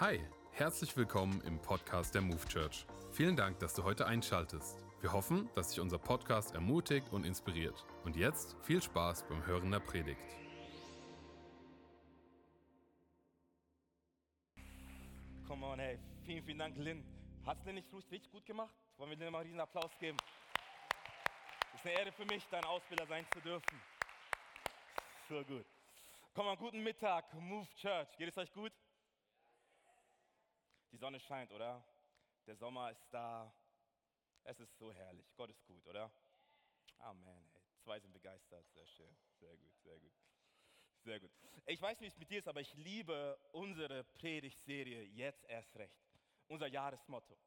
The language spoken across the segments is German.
Hi, herzlich willkommen im Podcast der Move Church. Vielen Dank, dass du heute einschaltest. Wir hoffen, dass dich unser Podcast ermutigt und inspiriert. Und jetzt viel Spaß beim Hören der Predigt. Come on, hey. Vielen, vielen Dank, Lynn. Hat Lynn nicht richtig gut gemacht? Wollen wir Lynn mal einen riesen Applaus geben? Ist eine Ehre für mich, dein Ausbilder sein zu dürfen. So gut. Komm mal, guten Mittag, Move Church. Geht es euch gut? Die Sonne scheint, oder? Der Sommer ist da. Es ist so herrlich. Gott ist gut, oder? Amen. Hey. Zwei sind begeistert. Sehr schön. Sehr gut, sehr gut. Sehr gut. Ich weiß nicht, wie es mit dir ist, aber ich liebe unsere Predigtserie Jetzt erst recht. Unser Jahresmotto.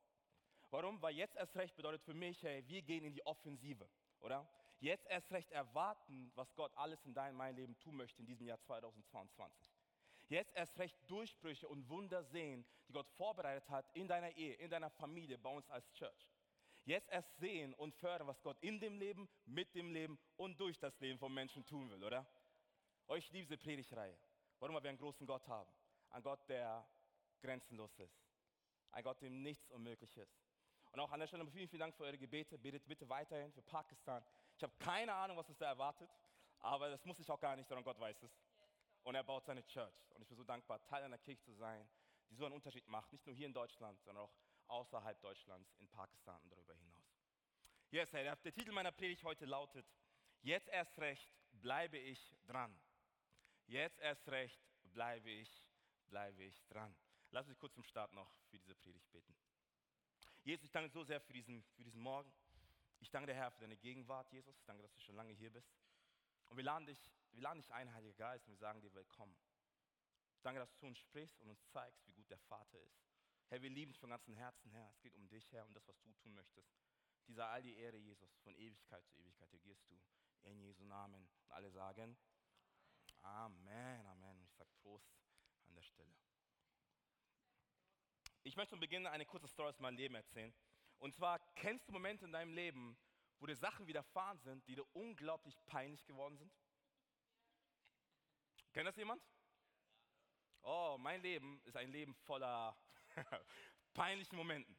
Warum? Weil jetzt erst recht bedeutet für mich, hey, wir gehen in die Offensive, oder? Jetzt erst recht erwarten, was Gott alles in deinem, mein Leben tun möchte in diesem Jahr 2022 jetzt erst recht Durchbrüche und Wunder sehen, die Gott vorbereitet hat in deiner Ehe, in deiner Familie, bei uns als Church. Jetzt erst sehen und fördern, was Gott in dem Leben, mit dem Leben und durch das Leben von Menschen tun will, oder? Euch liebe diese Predigreihe. Warum? Weil wir einen großen Gott haben. Ein Gott, der grenzenlos ist. Ein Gott, dem nichts unmöglich ist. Und auch an der Stelle vielen, vielen Dank für eure Gebete. Betet bitte weiterhin für Pakistan. Ich habe keine Ahnung, was es da erwartet, aber das muss ich auch gar nicht, sondern Gott weiß es und er baut seine Church. Und ich bin so dankbar, Teil einer Kirche zu sein, die so einen Unterschied macht, nicht nur hier in Deutschland, sondern auch außerhalb Deutschlands, in Pakistan und darüber hinaus. Yes, hey, der, Titel meiner Predigt heute lautet, jetzt erst recht bleibe ich dran. Jetzt erst recht bleibe ich, bleibe ich dran. Lass uns kurz zum Start noch für diese Predigt beten. Jesus, ich danke so sehr für diesen, für diesen Morgen. Ich danke dir, Herr, für deine Gegenwart, Jesus. Ich danke, dass du schon lange hier bist. Und wir laden dich, wir laden dich ein, Heiliger Geist, und wir sagen dir willkommen. Danke, dass du zu uns sprichst und uns zeigst, wie gut der Vater ist. Herr, wir lieben dich von ganzem Herzen, Herr. Es geht um dich, Herr, um das, was du tun möchtest. Dieser all die Ehre, Jesus, von Ewigkeit zu Ewigkeit, gehst du. In Jesu Namen. Und alle sagen Amen, Amen. Und ich sage Prost an der Stelle. Ich möchte zum Beginn eine kurze Story aus meinem Leben erzählen. Und zwar, kennst du Momente in deinem Leben, wo dir Sachen widerfahren sind, die dir unglaublich peinlich geworden sind? Kennt das jemand? Oh, mein Leben ist ein Leben voller peinlichen Momenten.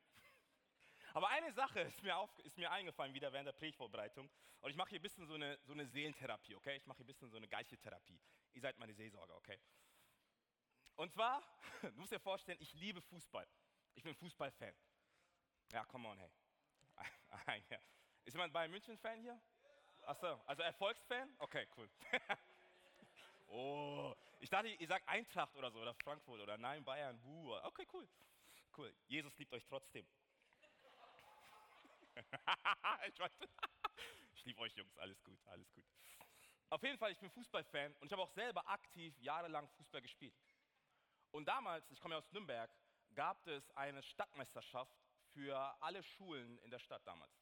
Aber eine Sache ist mir, auf, ist mir eingefallen wieder während der Predigtvorbereitung. Und ich mache hier ein bisschen so eine, so eine Seelentherapie, okay? Ich mache hier ein bisschen so eine Geistetherapie. Ihr seid meine Seelsorger, okay? Und zwar, du musst dir vorstellen, ich liebe Fußball. Ich bin Fußballfan. Ja, come on, hey. Ist jemand Bayern München-Fan hier? Achso, also Erfolgsfan? Okay, cool. Oh, ich dachte, ihr sagt Eintracht oder so, oder Frankfurt, oder nein, Bayern, buh. Okay, cool. Cool, Jesus liebt euch trotzdem. ich, ich liebe euch Jungs, alles gut, alles gut. Auf jeden Fall, ich bin Fußballfan und ich habe auch selber aktiv jahrelang Fußball gespielt. Und damals, ich komme ja aus Nürnberg, gab es eine Stadtmeisterschaft für alle Schulen in der Stadt damals.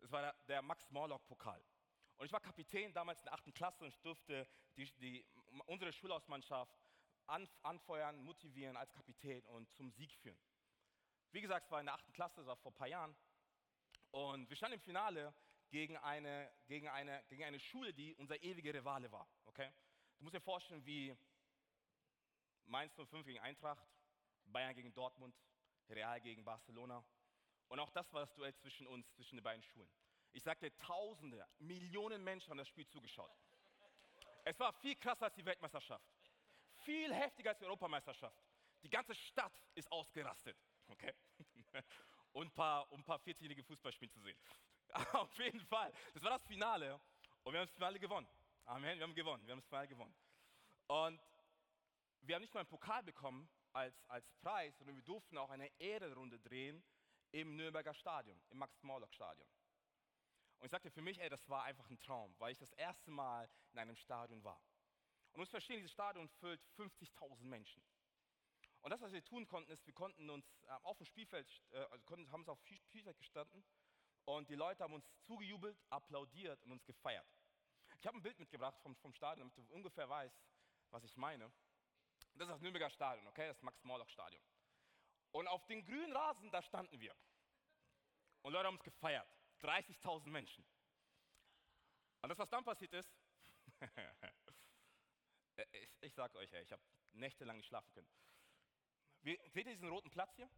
Es war der, der Max-Morlock-Pokal. Und ich war Kapitän damals in der 8. Klasse und ich durfte die, die, unsere Schulhausmannschaft an, anfeuern, motivieren als Kapitän und zum Sieg führen. Wie gesagt, es war in der 8. Klasse, das war vor ein paar Jahren. Und wir standen im Finale gegen eine, gegen eine, gegen eine Schule, die unser ewiger Rivale war. Okay? Du musst dir vorstellen, wie Mainz 05 gegen Eintracht, Bayern gegen Dortmund, Real gegen Barcelona. Und auch das war das Duell zwischen uns, zwischen den beiden Schulen. Ich sagte, Tausende, Millionen Menschen haben das Spiel zugeschaut. Es war viel krasser als die Weltmeisterschaft. Viel heftiger als die Europameisterschaft. Die ganze Stadt ist ausgerastet. Okay? Und ein paar, um ein paar 14-jährige Fußballspiele zu sehen. Auf jeden Fall. Das war das Finale. Und wir haben das Finale gewonnen. Amen. Wir haben gewonnen. Wir haben das Finale gewonnen. Und wir haben nicht nur einen Pokal bekommen als, als Preis, sondern wir durften auch eine Ehrenrunde drehen im Nürnberger Stadion, im Max-Morlock-Stadion. Und ich sagte für mich, ey, das war einfach ein Traum, weil ich das erste Mal in einem Stadion war. Und du musst verstehen, dieses Stadion füllt 50.000 Menschen. Und das, was wir tun konnten, ist, wir konnten uns äh, auf dem Spielfeld, äh, also konnten, haben uns auf dem Spielfeld gestanden und die Leute haben uns zugejubelt, applaudiert und uns gefeiert. Ich habe ein Bild mitgebracht vom, vom Stadion, damit du ungefähr weißt, was ich meine. Das ist das Nürnberger Stadion, okay, das Max-Morlock-Stadion. Und auf den grünen Rasen, da standen wir. Und Leute haben uns gefeiert. 30.000 Menschen. Und das, was dann passiert ist, ich, ich sage euch, ich habe nächtelang nicht schlafen können. wir, seht ihr diesen roten Platz hier?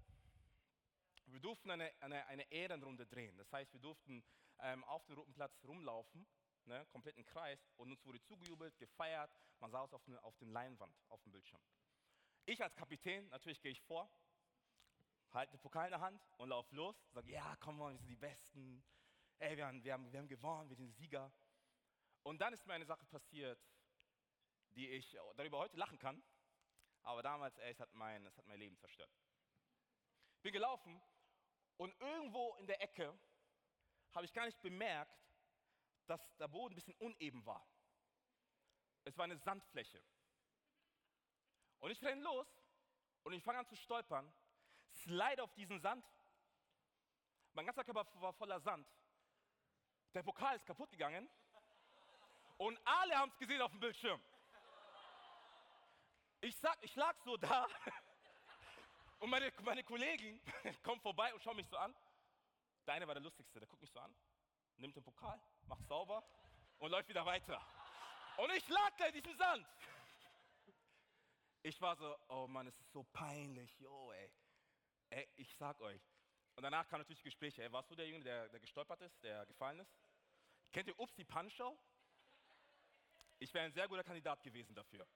Wir durften eine, eine, eine Ehrenrunde drehen. Das heißt, wir durften ähm, auf dem roten Platz rumlaufen, ne, komplett im Kreis, und uns wurde zugejubelt, gefeiert. Man sah es auf, ne, auf dem Leinwand, auf dem Bildschirm. Ich als Kapitän, natürlich gehe ich vor, halte den Pokal in der Hand und laufe los, sage, ja, komm mal, wir sind die Besten. Ey, wir haben, wir, haben, wir haben gewonnen, wir sind Sieger. Und dann ist mir eine Sache passiert, die ich darüber heute lachen kann, aber damals, ey, es hat mein, es hat mein Leben zerstört. Ich bin gelaufen und irgendwo in der Ecke habe ich gar nicht bemerkt, dass der Boden ein bisschen uneben war. Es war eine Sandfläche. Und ich renne los und ich fange an zu stolpern, slide auf diesen Sand. Mein ganzer Körper war voller Sand. Der Pokal ist kaputt gegangen und alle haben es gesehen auf dem Bildschirm. Ich, sag, ich lag so da und meine, meine Kollegen kommen vorbei und schauen mich so an. Der eine war der lustigste, der guckt mich so an, nimmt den Pokal, macht sauber und läuft wieder weiter. Und ich lag da in diesem Sand. Ich war so, oh Mann, es ist so peinlich, yo, ey. Ey ich sag euch. Und danach kam natürlich Gespräche. Ey, warst du derjenige, der, der gestolpert ist, der gefallen ist? Kennt ihr Ups die Punch-Show? Ich wäre ein sehr guter Kandidat gewesen dafür.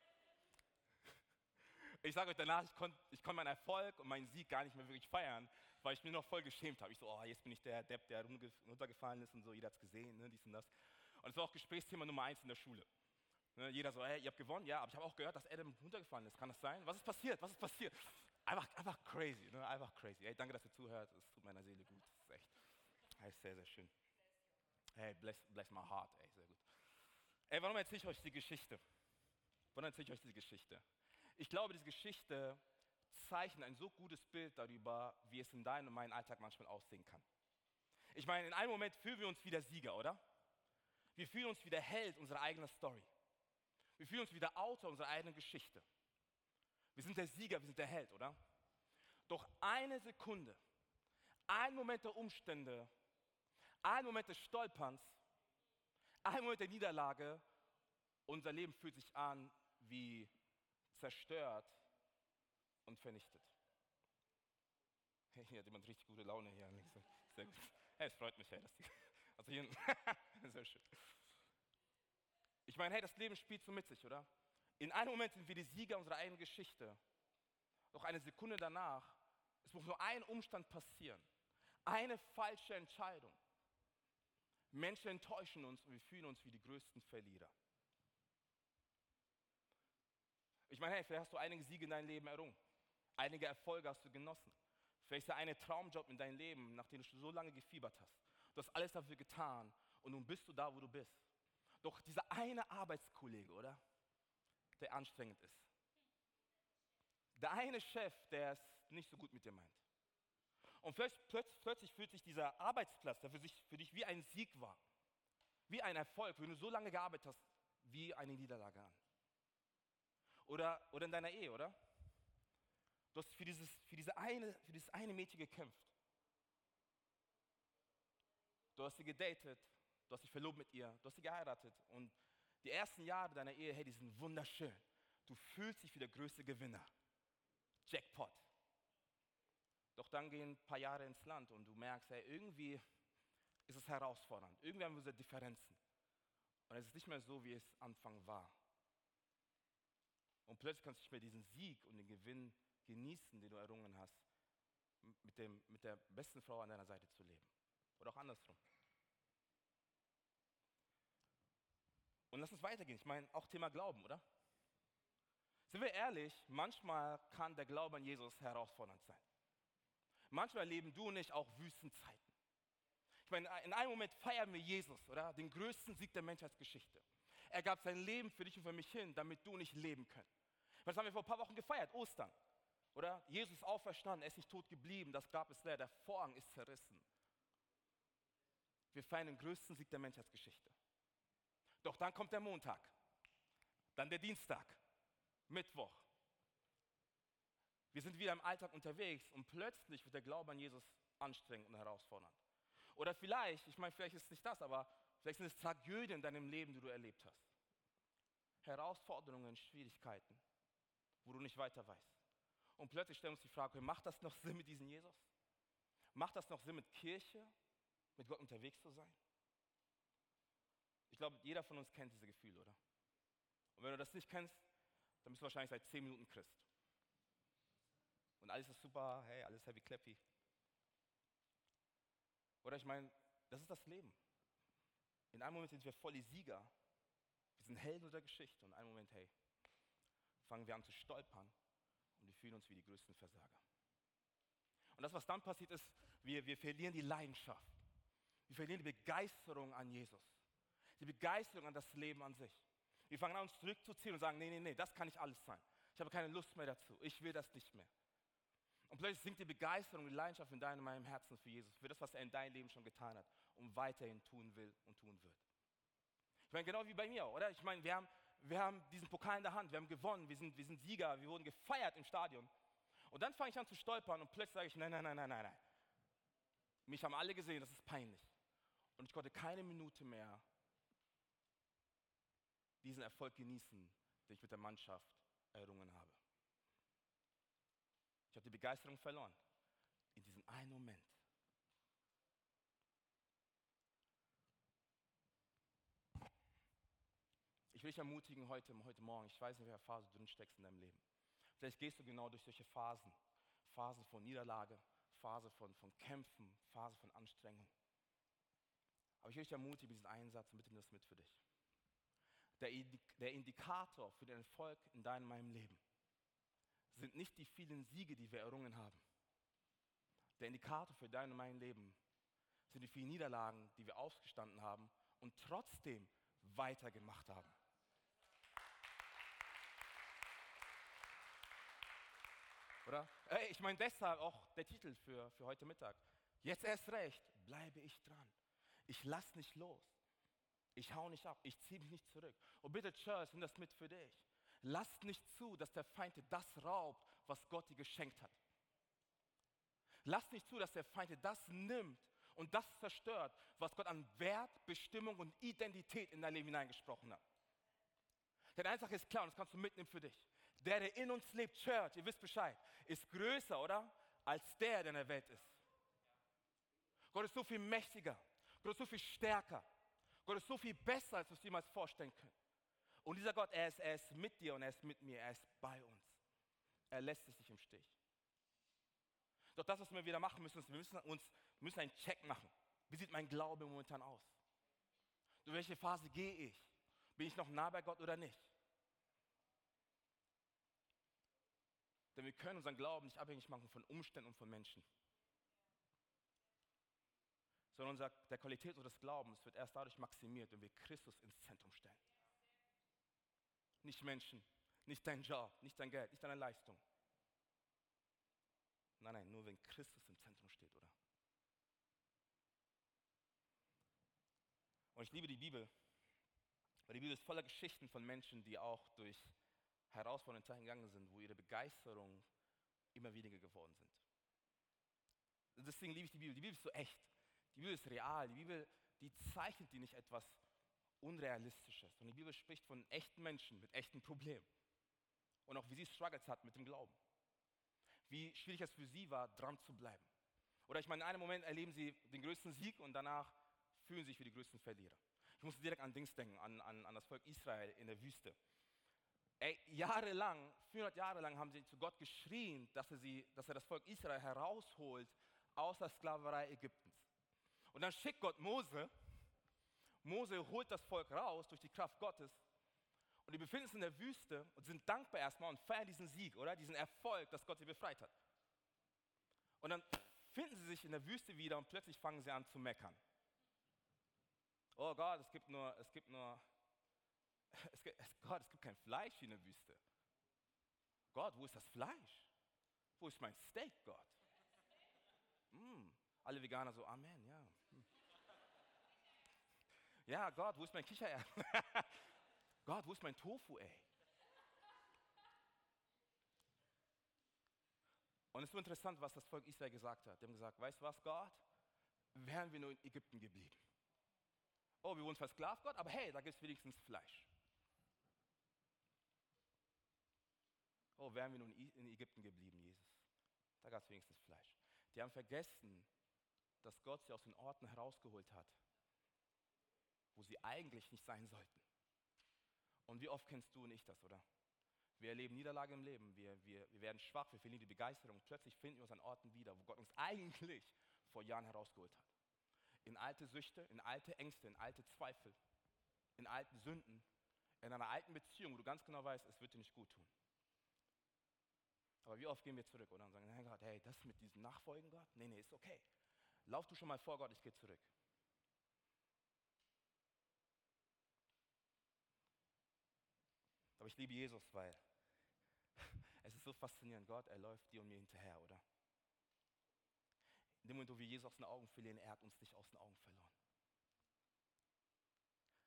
Ich sage euch danach, ich konnte ich konnt meinen Erfolg und meinen Sieg gar nicht mehr wirklich feiern, weil ich mir noch voll geschämt habe. Ich so, oh, jetzt bin ich der Depp, der runtergefallen ist und so, jeder hat es gesehen, ne, dies und das. Und es war auch Gesprächsthema Nummer eins in der Schule. Ne, jeder so, hey, ihr habt gewonnen, ja, aber ich habe auch gehört, dass Adam runtergefallen ist. Kann das sein? Was ist passiert? Was ist passiert? Einfach, einfach crazy, ne? einfach crazy. Hey, danke, dass ihr zuhört. Es tut meiner Seele gut. Das ist echt, das ist sehr, sehr schön. Hey, bless, bless my heart. Ey, sehr gut. Ey, warum erzähle ich euch die Geschichte? Warum erzähle ich euch die Geschichte? Ich glaube, diese Geschichte zeichnet ein so gutes Bild darüber, wie es in deinem und meinem Alltag manchmal aussehen kann. Ich meine, in einem Moment fühlen wir uns wieder Sieger, oder? Wir fühlen uns wieder Held unserer eigenen Story. Wir fühlen uns wieder Autor unserer eigenen Geschichte. Wir sind der Sieger, wir sind der Held, oder? Doch eine Sekunde, ein Moment der Umstände, ein Moment des Stolperns, ein Moment der Niederlage, unser Leben fühlt sich an wie zerstört und vernichtet. Hey, hier hat jemand richtig gute Laune hier. Sehr gut. Hey, es freut mich, hey, dass die, also hier, sehr schön. Ich meine, hey, das Leben spielt so mit sich, oder? In einem Moment sind wir die Sieger unserer eigenen Geschichte. Doch eine Sekunde danach, es muss nur ein Umstand passieren. Eine falsche Entscheidung. Menschen enttäuschen uns und wir fühlen uns wie die größten Verlierer. Ich meine, hey, vielleicht hast du einige Siege in deinem Leben errungen. Einige Erfolge hast du genossen. Vielleicht ist da ein Traumjob in deinem Leben, nach dem du so lange gefiebert hast. Du hast alles dafür getan und nun bist du da, wo du bist. Doch dieser eine Arbeitskollege, oder? Der anstrengend ist. Der eine Chef, der es nicht so gut mit dir meint. Und plötzlich, fühlt sich dieser Arbeitsplatz, der für, sich, für dich wie ein Sieg war, wie ein Erfolg, wenn du so lange gearbeitet hast, wie eine Niederlage an. Oder, oder in deiner Ehe, oder? Du hast für dieses, für, diese eine, für dieses eine Mädchen gekämpft. Du hast sie gedatet, du hast dich verlobt mit ihr, du hast sie geheiratet. Und die ersten Jahre deiner Ehe, hey, die sind wunderschön. Du fühlst dich wie der größte Gewinner. Jackpot. Doch dann gehen ein paar Jahre ins Land und du merkst, hey, irgendwie ist es herausfordernd. Irgendwie haben wir so Differenzen. Und es ist nicht mehr so, wie es Anfang war. Und plötzlich kannst du nicht mehr diesen Sieg und den Gewinn genießen, den du errungen hast, mit, dem, mit der besten Frau an deiner Seite zu leben. Oder auch andersrum. Und lass uns weitergehen. Ich meine, auch Thema Glauben, oder? Sind wir ehrlich, manchmal kann der Glaube an Jesus herausfordernd sein. Manchmal erleben du und ich auch Wüstenzeiten. Ich meine, in einem Moment feiern wir Jesus, oder? Den größten Sieg der Menschheitsgeschichte. Er gab sein Leben für dich und für mich hin, damit du nicht leben können. Was haben wir vor ein paar Wochen gefeiert? Ostern. Oder? Jesus ist auferstanden, er ist nicht tot geblieben, das Grab ist leer, der Vorhang ist zerrissen. Wir feiern den größten Sieg der Menschheitsgeschichte. Doch dann kommt der Montag, dann der Dienstag, Mittwoch. Wir sind wieder im Alltag unterwegs und plötzlich wird der Glaube an Jesus anstrengend und herausfordernd. Oder vielleicht, ich meine, vielleicht ist es nicht das, aber vielleicht sind es Tragödien in deinem Leben, die du erlebt hast. Herausforderungen, Schwierigkeiten wo du nicht weiter weißt. Und plötzlich stellen wir uns die Frage, macht das noch Sinn mit diesem Jesus? Macht das noch Sinn mit Kirche, mit Gott unterwegs zu sein? Ich glaube, jeder von uns kennt diese Gefühle, oder? Und wenn du das nicht kennst, dann bist du wahrscheinlich seit zehn Minuten Christ. Und alles ist super, hey, alles happy clappy. Oder ich meine, das ist das Leben. In einem Moment sind wir voll die Sieger. Wir sind Helden der Geschichte. Und in einem Moment, hey, fangen wir an zu stolpern und wir fühlen uns wie die größten Versager. Und das, was dann passiert ist, wir, wir verlieren die Leidenschaft. Wir verlieren die Begeisterung an Jesus. Die Begeisterung an das Leben an sich. Wir fangen an, uns zurückzuziehen und sagen, nee, nee, nee, das kann nicht alles sein. Ich habe keine Lust mehr dazu. Ich will das nicht mehr. Und plötzlich sinkt die Begeisterung, die Leidenschaft in deinem meinem Herzen für Jesus, für das, was er in deinem Leben schon getan hat und weiterhin tun will und tun wird. Ich meine, genau wie bei mir, oder? Ich meine, wir haben, wir haben diesen Pokal in der Hand, wir haben gewonnen, wir sind, wir sind Sieger, wir wurden gefeiert im Stadion. Und dann fange ich an zu stolpern und plötzlich sage ich, nein, nein, nein, nein, nein, nein. Mich haben alle gesehen, das ist peinlich. Und ich konnte keine Minute mehr diesen Erfolg genießen, den ich mit der Mannschaft errungen habe. Ich habe die Begeisterung verloren. In diesem einen Moment. Ich will dich ermutigen heute, heute Morgen. Ich weiß nicht, welche Phase du drin steckst in deinem Leben. Vielleicht gehst du genau durch solche Phasen. Phasen von Niederlage, Phase von, von Kämpfen, Phase von Anstrengung. Aber ich will dich ermutigen, diesen Einsatz, bitte nimm das mit für dich. Der, Indikator für den Erfolg in deinem meinem Leben sind nicht die vielen Siege, die wir errungen haben. Der Indikator für dein und mein Leben sind die vielen Niederlagen, die wir ausgestanden haben und trotzdem weitergemacht haben. Oder? Hey, ich meine deshalb auch der Titel für, für heute Mittag. Jetzt erst recht, bleibe ich dran. Ich lass nicht los. Ich hau nicht ab. Ich ziehe mich nicht zurück. Und bitte, Church, nimm das mit für dich. Lasst nicht zu, dass der Feind dir das raubt, was Gott dir geschenkt hat. Lasst nicht zu, dass der Feind dir das nimmt und das zerstört, was Gott an Wert, Bestimmung und Identität in dein Leben hineingesprochen hat. Denn eine Sache ist klar und das kannst du mitnehmen für dich. Der, der in uns lebt, Church, ihr wisst Bescheid, ist größer, oder? Als der, der in der Welt ist. Gott ist so viel mächtiger. Gott ist so viel stärker. Gott ist so viel besser, als wir uns jemals vorstellen können. Und dieser Gott, er ist, er ist mit dir und er ist mit mir, er ist bei uns. Er lässt es nicht im Stich. Doch das, was wir wieder machen müssen, ist, wir müssen uns müssen einen Check machen. Wie sieht mein Glaube momentan aus? Durch welche Phase gehe ich? Bin ich noch nah bei Gott oder nicht? Denn wir können unseren Glauben nicht abhängig machen von Umständen und von Menschen. Sondern unser, der Qualität unseres Glaubens wird erst dadurch maximiert, wenn wir Christus ins Zentrum stellen. Nicht Menschen, nicht dein Job, nicht dein Geld, nicht deine Leistung. Nein, nein, nur wenn Christus im Zentrum steht, oder? Und ich liebe die Bibel, weil die Bibel ist voller Geschichten von Menschen, die auch durch herausfordernde Zeiten gegangen sind, wo ihre Begeisterung immer weniger geworden sind. Deswegen liebe ich die Bibel. Die Bibel ist so echt. Die Bibel ist real. Die Bibel, die zeichnet dir nicht etwas Unrealistisches. Und die Bibel spricht von echten Menschen mit echten Problemen. Und auch wie sie Struggles hat mit dem Glauben. Wie schwierig es für sie war, dran zu bleiben. Oder ich meine, in einem Moment erleben sie den größten Sieg und danach fühlen sie sich wie die größten Verlierer. Ich muss direkt an Dings denken, an, an, an das Volk Israel in der Wüste. Ey, jahrelang, 400 Jahre lang haben sie zu Gott geschrien, dass er, sie, dass er das Volk Israel herausholt aus der Sklaverei Ägyptens. Und dann schickt Gott Mose. Mose holt das Volk raus durch die Kraft Gottes. Und die befinden sich in der Wüste und sind dankbar erstmal und feiern diesen Sieg, oder? Diesen Erfolg, dass Gott sie befreit hat. Und dann finden sie sich in der Wüste wieder und plötzlich fangen sie an zu meckern. Oh Gott, es gibt nur, es gibt nur es gibt, es, Gott, es gibt kein Fleisch in der Wüste. Gott, wo ist das Fleisch? Wo ist mein Steak, Gott? Mm, alle Veganer so, Amen, ja. Ja, Gott, wo ist mein Kichererbsen? Gott, wo ist mein Tofu, ey? Und es ist so interessant, was das Volk Israel gesagt hat. Die haben gesagt, weißt du was, Gott? Wären wir nur in Ägypten geblieben. Oh, wir wurden versklavt, Gott, aber hey, da gibt es wenigstens Fleisch. Oh, wären wir nun in Ägypten geblieben, Jesus. Die haben vergessen, dass Gott sie aus den Orten herausgeholt hat, wo sie eigentlich nicht sein sollten. Und wie oft kennst du und ich das, oder? Wir erleben Niederlage im Leben, wir, wir, wir werden schwach, wir verlieren die Begeisterung. Plötzlich finden wir uns an Orten wieder, wo Gott uns eigentlich vor Jahren herausgeholt hat. In alte Süchte, in alte Ängste, in alte Zweifel, in alten Sünden, in einer alten Beziehung, wo du ganz genau weißt, es wird dir nicht gut tun. Aber wie oft gehen wir zurück oder und sagen, hey Gott, hey, das mit diesem Nachfolgen, Gott? Nee, nee, ist okay. Lauf du schon mal vor Gott, ich gehe zurück. Aber ich liebe Jesus, weil es ist so faszinierend. Gott, er läuft dir und mir hinterher, oder? In dem Moment, wo wir Jesus aus den Augen verlieren, er hat uns nicht aus den Augen verloren.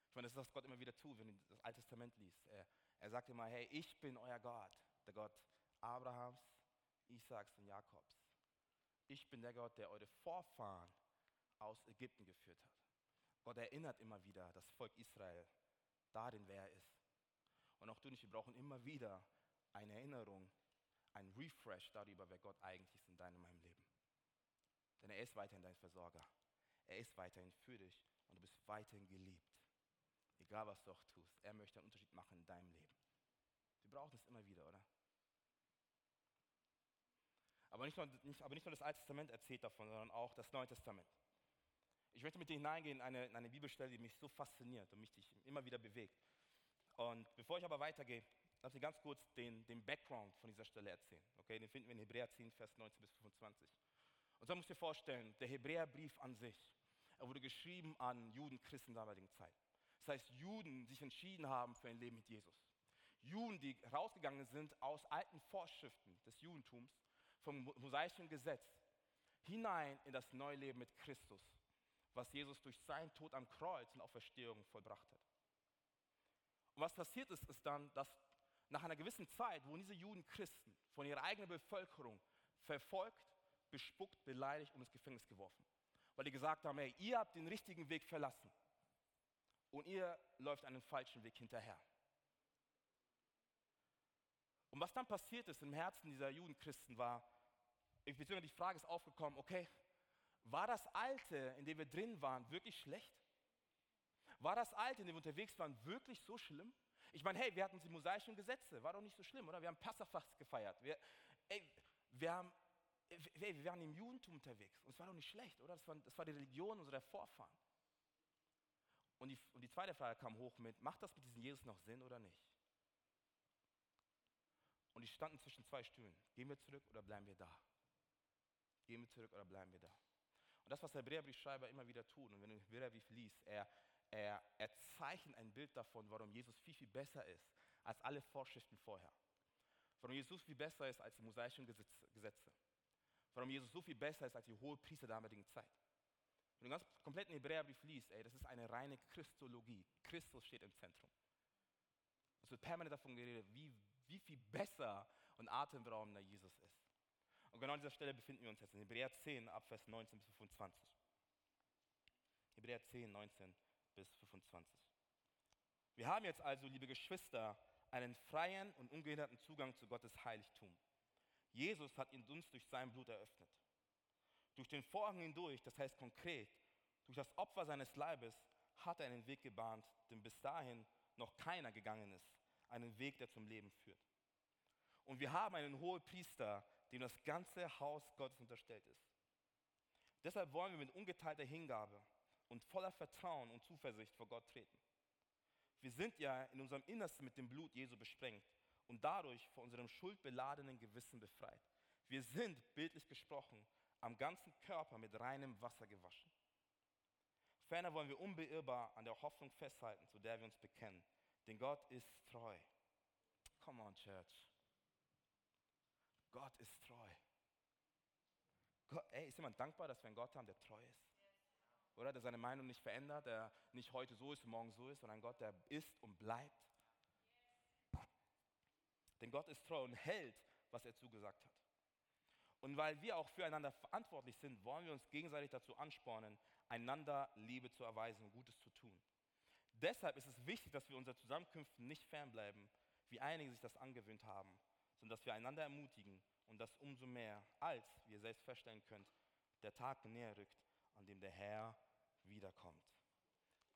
Ich meine, das ist, was Gott immer wieder tut, wenn du das Alte Testament liest. Er, er sagt immer, hey, ich bin euer Gott, der Gott Abrahams, Isaaks und Jakobs. Ich bin der Gott, der eure Vorfahren aus Ägypten geführt hat. Gott erinnert immer wieder das Volk Israel darin, wer er ist. Und auch du und ich, wir brauchen immer wieder eine Erinnerung, ein Refresh darüber, wer Gott eigentlich ist in deinem meinem Leben. Denn er ist weiterhin dein Versorger. Er ist weiterhin für dich und du bist weiterhin geliebt. Egal was du auch tust, er möchte einen Unterschied machen in deinem Leben. Wir brauchen es immer wieder, oder? Aber nicht, nur, nicht, aber nicht nur das Alte Testament erzählt davon, sondern auch das Neue Testament. Ich möchte mit dir hineingehen in eine, in eine Bibelstelle, die mich so fasziniert und mich immer wieder bewegt. Und bevor ich aber weitergehe, lass mich ganz kurz den, den Background von dieser Stelle erzählen. Okay, den finden wir in Hebräer 10, Vers 19 bis 25. Und so musst du dir vorstellen, der Hebräerbrief an sich, er wurde geschrieben an Juden, Christen der damaligen Zeit. Das heißt, Juden, die sich entschieden haben für ein Leben mit Jesus. Juden, die rausgegangen sind aus alten Vorschriften des Judentums, vom mosaischen Gesetz, hinein in das neue Leben mit Christus, was Jesus durch seinen Tod am Kreuz und Auferstehung vollbracht hat. Und was passiert ist, ist dann, dass nach einer gewissen Zeit wurden diese Juden Christen von ihrer eigenen Bevölkerung verfolgt, bespuckt, beleidigt und ins Gefängnis geworfen. Weil die gesagt haben, hey, ihr habt den richtigen Weg verlassen und ihr läuft einen falschen Weg hinterher. Und was dann passiert ist im Herzen dieser Judenchristen war, beziehungsweise die Frage ist aufgekommen, okay, war das Alte, in dem wir drin waren, wirklich schlecht? War das Alte, in dem wir unterwegs waren, wirklich so schlimm? Ich meine, hey, wir hatten die mosaischen Gesetze, war doch nicht so schlimm, oder? Wir haben Passafast gefeiert. Wir, ey, wir, haben, ey, wir waren im Judentum unterwegs und es war doch nicht schlecht, oder? Das war, das war die Religion unserer Vorfahren. Und die, und die zweite Frage kam hoch mit, macht das mit diesem Jesus noch Sinn oder nicht? Und die standen zwischen zwei Stühlen. Gehen wir zurück oder bleiben wir da? Gehen wir zurück oder bleiben wir da? Und das, was der Hebräerbriefschreiber immer wieder tut, und wenn du den Hebräerbrief liest, er, er, er zeichnet ein Bild davon, warum Jesus viel, viel besser ist als alle Vorschriften vorher. Warum Jesus viel besser ist als die mosaischen Gesetze. Warum Jesus so viel besser ist als die hohe Priester der damaligen Zeit. Wenn du den ganz kompletten Hebräerbrief liest, ey, das ist eine reine Christologie. Christus steht im Zentrum. Es wird permanent davon geredet, wie, wie viel besser und atemberaubender Jesus ist. Und genau an dieser Stelle befinden wir uns jetzt in Hebräer 10, Abvers 19 bis 25. Hebräer 10, 19 bis 25. Wir haben jetzt also, liebe Geschwister, einen freien und ungehinderten Zugang zu Gottes Heiligtum. Jesus hat ihn uns durch sein Blut eröffnet. Durch den Vorhang hindurch, das heißt konkret, durch das Opfer seines Leibes, hat er einen Weg gebahnt, den bis dahin noch keiner gegangen ist. Einen Weg, der zum Leben führt. Und wir haben einen hohen Priester, dem das ganze Haus Gottes unterstellt ist. Deshalb wollen wir mit ungeteilter Hingabe und voller Vertrauen und Zuversicht vor Gott treten. Wir sind ja in unserem Innersten mit dem Blut Jesu besprengt und dadurch vor unserem schuldbeladenen Gewissen befreit. Wir sind, bildlich gesprochen, am ganzen Körper mit reinem Wasser gewaschen. Ferner wollen wir unbeirrbar an der Hoffnung festhalten, zu der wir uns bekennen. Denn Gott ist treu. Come on, Church. Gott ist treu. Gott, ey, ist jemand dankbar, dass wir einen Gott haben, der treu ist? Oder der seine Meinung nicht verändert, der nicht heute so ist und morgen so ist, sondern ein Gott, der ist und bleibt. Denn Gott ist treu und hält, was er zugesagt hat. Und weil wir auch füreinander verantwortlich sind, wollen wir uns gegenseitig dazu anspornen, einander Liebe zu erweisen und Gutes zu tun. Deshalb ist es wichtig, dass wir unseren Zusammenkünften nicht fernbleiben, wie einige sich das angewöhnt haben, sondern dass wir einander ermutigen und das umso mehr, als wir selbst feststellen könnt, der Tag näher rückt, an dem der Herr wiederkommt.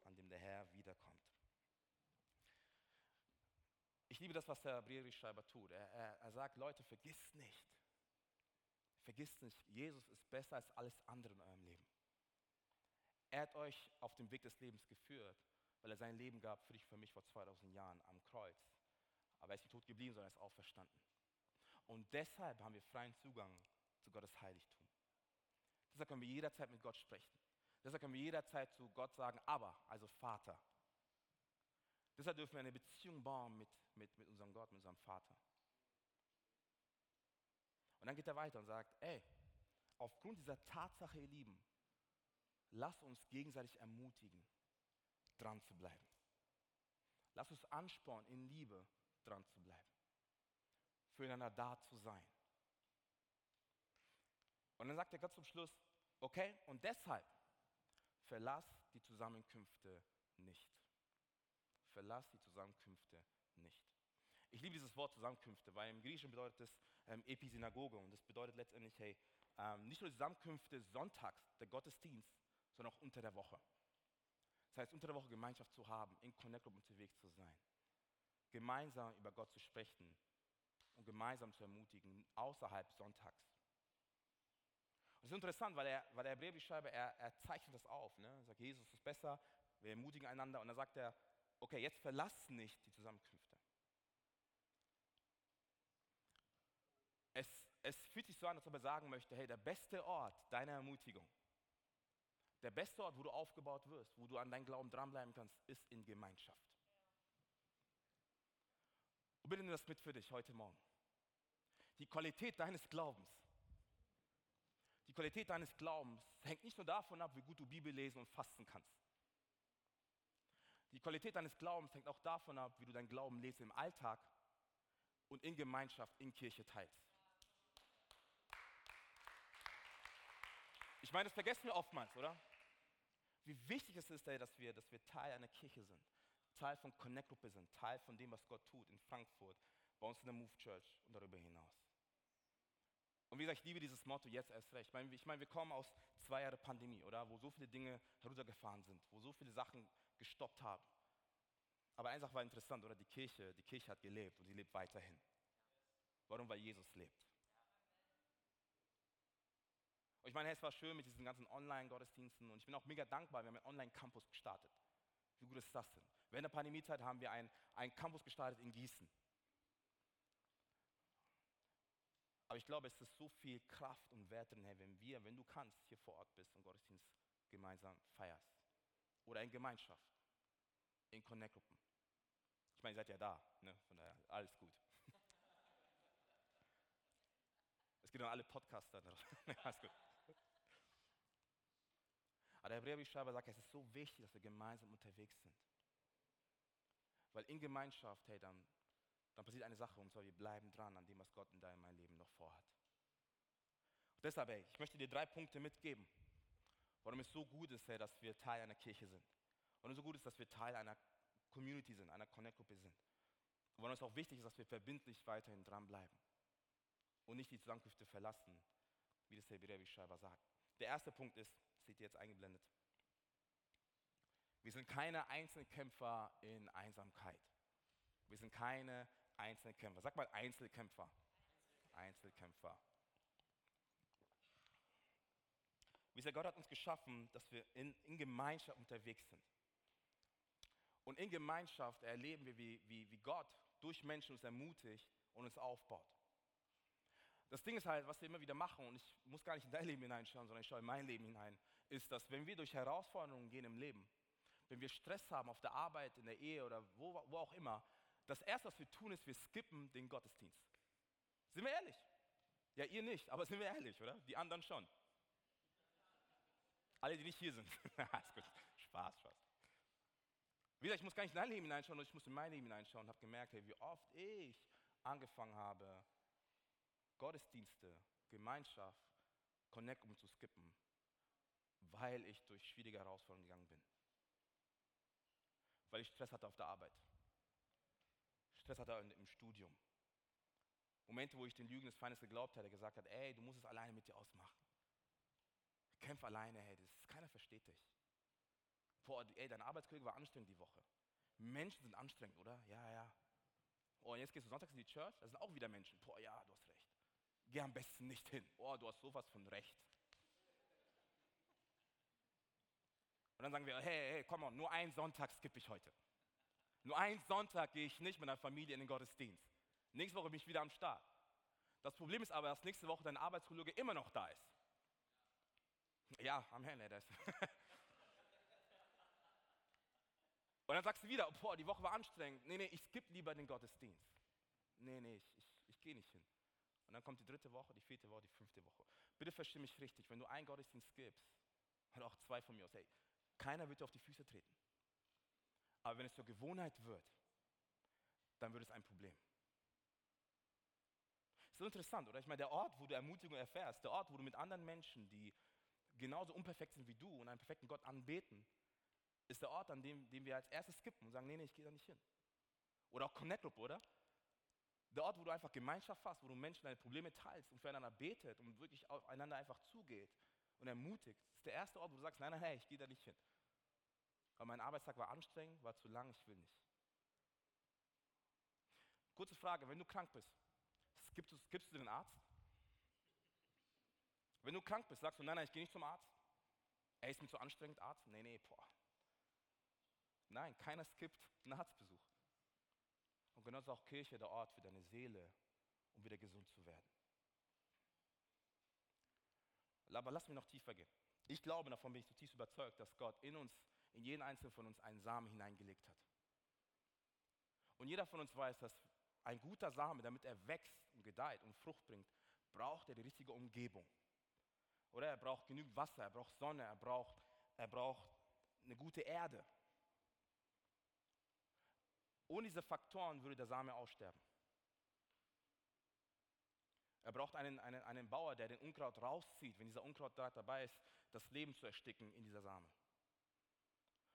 An dem der Herr wiederkommt. Ich liebe das, was der Briefschreiber tut. Er, er, er sagt, Leute, vergisst nicht. Vergisst nicht, Jesus ist besser als alles andere in eurem Leben. Er hat euch auf dem Weg des Lebens geführt, weil er sein Leben gab für dich, für mich vor 2000 Jahren am Kreuz. Aber er ist nicht tot geblieben, sondern er ist auferstanden. Und deshalb haben wir freien Zugang zu Gottes Heiligtum. Deshalb können wir jederzeit mit Gott sprechen. Deshalb können wir jederzeit zu Gott sagen, aber, also Vater. Deshalb dürfen wir eine Beziehung bauen mit, mit, mit unserem Gott, mit unserem Vater. Und dann geht er weiter und sagt, ey, aufgrund dieser Tatsache, ihr Lieben, lasst uns gegenseitig ermutigen, dran zu bleiben. Lasst uns anspornen, in Liebe dran zu bleiben. Füreinander da zu sein. Und dann sagt er Gott zum Schluss, okay, und deshalb verlass die Zusammenkünfte nicht. Verlass die Zusammenkünfte nicht. Ich liebe dieses Wort Zusammenkünfte, weil im Griechischen bedeutet es ähm, Episynagoge und das bedeutet letztendlich, hey, ähm, nicht nur Zusammenkünfte sonntags, der Gottesdienst, sondern auch unter der Woche. Das heißt, unter der Woche Gemeinschaft zu haben, in Connect Group unterwegs zu sein, gemeinsam über Gott zu sprechen und gemeinsam zu ermutigen, außerhalb sonntags. Und das ist interessant, weil, er, weil der Hebräerbriefschreiber, er, er zeichnet das auf. Ne? Er sagt, Jesus ist besser, wir ermutigen einander. Und dann sagt er, okay, jetzt verlass nicht die Zusammenkünfte. Es, es fühlt sich so an, als ob er sagen möchte, hey, der beste Ort deiner Ermutigung, der beste Ort, wo du aufgebaut wirst, wo du an deinem Glauben dranbleiben kannst, ist in Gemeinschaft. Und bitte nimm das mit für dich heute Morgen. Die Qualität deines Glaubens, die Qualität deines Glaubens hängt nicht nur davon ab, wie gut du Bibel lesen und fasten kannst. Die Qualität deines Glaubens hängt auch davon ab, wie du deinen Glauben lebst im Alltag und in Gemeinschaft, in Kirche teilst. Ich meine, das vergessen wir oftmals, oder? Wie wichtig es ist, dass wir, dass wir Teil einer Kirche sind, Teil von Connect Gruppe sind, Teil von dem, was Gott tut in Frankfurt, bei uns in der Move Church und darüber hinaus. Und wie gesagt, ich liebe dieses Motto jetzt erst recht. Ich meine, ich meine, wir kommen aus zwei Jahren Pandemie, oder? Wo so viele Dinge heruntergefahren sind, wo so viele Sachen gestoppt haben. Aber eine Sache war interessant, oder? Die Kirche, die Kirche hat gelebt und sie lebt weiterhin. Warum? Weil Jesus lebt. Und ich meine, es war schön mit diesen ganzen Online-Gottesdiensten und ich bin auch mega dankbar, wir haben einen Online-Campus gestartet. Wie gut ist das denn? Während der Pandemiezeit haben wir einen, einen Campus gestartet in Gießen. Aber ich glaube, es ist so viel Kraft und Wert drin, wenn wir, wenn du kannst, hier vor Ort bist und Gottesdienst gemeinsam feierst. Oder in Gemeinschaft, in Connect-Gruppen. Ich meine, ihr seid ja da, ne? von daher alles gut. es geht um alle Podcaster. alles gut. Aber der Hebräerbriefschreiber sagt, es ist so wichtig, dass wir gemeinsam unterwegs sind. Weil in Gemeinschaft, hey, dann, dann passiert eine Sache, und zwar wir bleiben dran an dem, was Gott in deinem Leben noch vorhat. Und deshalb, hey, ich möchte dir drei Punkte mitgeben, warum es so gut ist, hey, dass wir Teil einer Kirche sind. Warum es so gut ist, dass wir Teil einer Community sind, einer Connect-Gruppe sind. Und warum es auch wichtig ist, dass wir verbindlich weiterhin dranbleiben und nicht die Zusammenkünfte verlassen, wie das der Hebräerbriefschreiber sagt. Der erste Punkt ist, seht ihr jetzt eingeblendet. Wir sind keine Einzelkämpfer in Einsamkeit. Wir sind keine Einzelkämpfer. Sag mal Einzelkämpfer. Einzelkämpfer. Wie sehr Gott hat uns geschaffen, dass wir in, in Gemeinschaft unterwegs sind. Und in Gemeinschaft erleben wir, wie, wie, wie Gott durch Menschen uns ermutigt und uns aufbaut. Das Ding ist halt, was wir immer wieder machen, und ich muss gar nicht in dein Leben hineinschauen, sondern ich schaue in mein Leben hinein, ist, dass wenn wir durch Herausforderungen gehen im Leben, wenn wir Stress haben auf der Arbeit, in der Ehe oder wo, wo auch immer, das Erste, was wir tun, ist, wir skippen den Gottesdienst. Sind wir ehrlich? Ja, ihr nicht, aber sind wir ehrlich, oder? Die anderen schon. Alle, die nicht hier sind. Alles gut. Spaß, Spaß. Wie gesagt, ich muss gar nicht in dein Leben hineinschauen, sondern ich muss in mein Leben hineinschauen und habe gemerkt, hey, wie oft ich angefangen habe, Gottesdienste, Gemeinschaft, Connect um zu skippen, weil ich durch schwierige Herausforderungen gegangen bin. Weil ich Stress hatte auf der Arbeit. Stress hatte im Studium. Momente, wo ich den Lügen des Feindes geglaubt hätte, gesagt hat, ey, du musst es alleine mit dir ausmachen. Kämpf alleine, hey, das, keiner versteht dich. Boah, ey, dein Arbeitskollege war anstrengend die Woche. Menschen sind anstrengend, oder? Ja, ja. Oh, und jetzt gehst du sonntags in die Church, da sind auch wieder Menschen. Boah, ja, du hast recht. Geh am besten nicht hin. Oh, du hast sowas von recht. Und dann sagen wir, hey, hey, komm mal, nur einen Sonntag skippe ich heute. Nur einen Sonntag gehe ich nicht mit meiner Familie in den Gottesdienst. Nächste Woche bin ich wieder am Start. Das Problem ist aber, dass nächste Woche dein Arbeitskollege immer noch da ist. Ja, am Ende das. Und dann sagst du wieder, boah, die Woche war anstrengend. Nee, nee, ich skippe lieber den Gottesdienst. Nee, nee, ich, ich, ich gehe nicht hin. Und dann kommt die dritte Woche, die vierte Woche, die fünfte Woche. Bitte versteh mich richtig, wenn du einen Gottesdienst skippst, oder auch zwei von mir aus, hey, keiner wird dir auf die Füße treten. Aber wenn es zur Gewohnheit wird, dann wird es ein Problem. So interessant, oder? Ich meine, der Ort, wo du Ermutigung erfährst, der Ort, wo du mit anderen Menschen, die genauso unperfekt sind wie du und einen perfekten Gott anbeten, ist der Ort, an dem, dem wir als erstes skippen und sagen, nee, nee, ich gehe da nicht hin. Oder auch Connect Group, oder? Der Ort, wo du einfach Gemeinschaft hast, wo du Menschen deine Probleme teilst und füreinander betet und wirklich aufeinander einfach zugeht und ermutigt. Ist der erste Ort, wo du sagst, nein, nein, hey, ich gehe da nicht hin. Weil mein Arbeitstag war anstrengend, war zu lang, ich will nicht. Kurze Frage, wenn du krank bist, gibst du, gibst du den Arzt? Wenn du krank bist, sagst du, nein, nein, ich gehe nicht zum Arzt. Er ist mir zu anstrengend, Arzt? Nee, nee, boah. Nein, keiner skippt einen Arztbesuch. Und genauso auch Kirche der Ort für deine Seele, um wieder gesund zu werden. Aber lass mich noch tiefer gehen. Ich glaube, davon bin ich zutiefst überzeugt, dass Gott in uns, in jeden einzelnen von uns einen Samen hineingelegt hat. Und jeder von uns weiß, dass ein guter Same, damit er wächst und gedeiht und Frucht bringt, braucht er die richtige Umgebung. Oder er braucht genügend Wasser, er braucht Sonne, er braucht, er braucht eine gute Erde. Ohne diese Faktoren würde der Same aussterben. Er braucht einen, einen, einen Bauer, der den Unkraut rauszieht, wenn dieser Unkraut dabei ist, das Leben zu ersticken in dieser Same.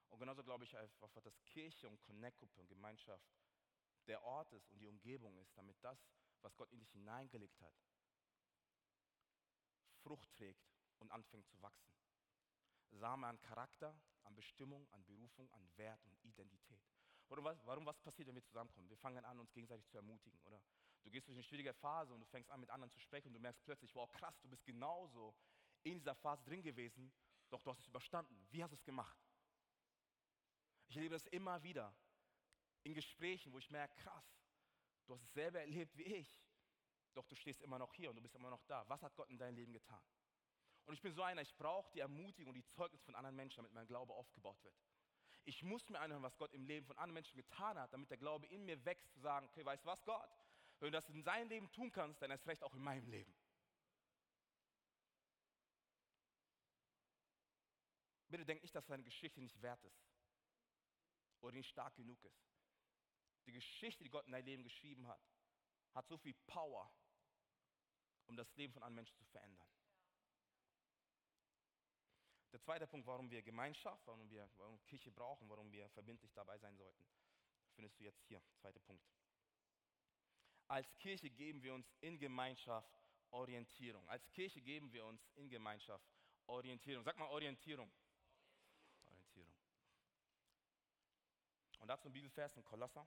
Und genauso glaube ich einfach, dass Kirche und Connect-Gruppe und Gemeinschaft der Ort ist und die Umgebung ist, damit das, was Gott in dich hineingelegt hat, Frucht trägt und anfängt zu wachsen. Same an Charakter, an Bestimmung, an Berufung, an Wert und Identität. Warum was, warum was passiert, wenn wir zusammenkommen? Wir fangen an, uns gegenseitig zu ermutigen, oder? Du gehst durch eine schwierige Phase und du fängst an, mit anderen zu sprechen und du merkst plötzlich, wow, krass, du bist genauso in dieser Phase drin gewesen, doch du hast es überstanden. Wie hast du es gemacht? Ich erlebe das immer wieder in Gesprächen, wo ich merke, krass, du hast es selber erlebt wie ich, doch du stehst immer noch hier und du bist immer noch da. Was hat Gott in deinem Leben getan? Und ich bin so einer, ich brauche die Ermutigung und die Zeugnis von anderen Menschen, damit mein Glaube aufgebaut wird. Ich muss mir anhören, was Gott im Leben von anderen Menschen getan hat, damit der Glaube in mir wächst, zu sagen, okay, weißt du was, Gott? Wenn du das in seinem Leben tun kannst, dann erst recht auch in meinem Leben. Bitte denk nicht, dass deine Geschichte nicht wert ist oder nicht stark genug ist. Die Geschichte, die Gott in dein Leben geschrieben hat, hat so viel Power, um das Leben von anderen Menschen zu verändern. Der zweite Punkt, warum wir Gemeinschaft, warum wir warum Kirche brauchen, warum wir verbindlich dabei sein sollten, findest du jetzt hier. Zweiter Punkt. Als Kirche geben wir uns in Gemeinschaft Orientierung. Als Kirche geben wir uns in Gemeinschaft Orientierung. Sag mal Orientierung. Orientierung. Und dazu ein Bibelvers in Kolosser.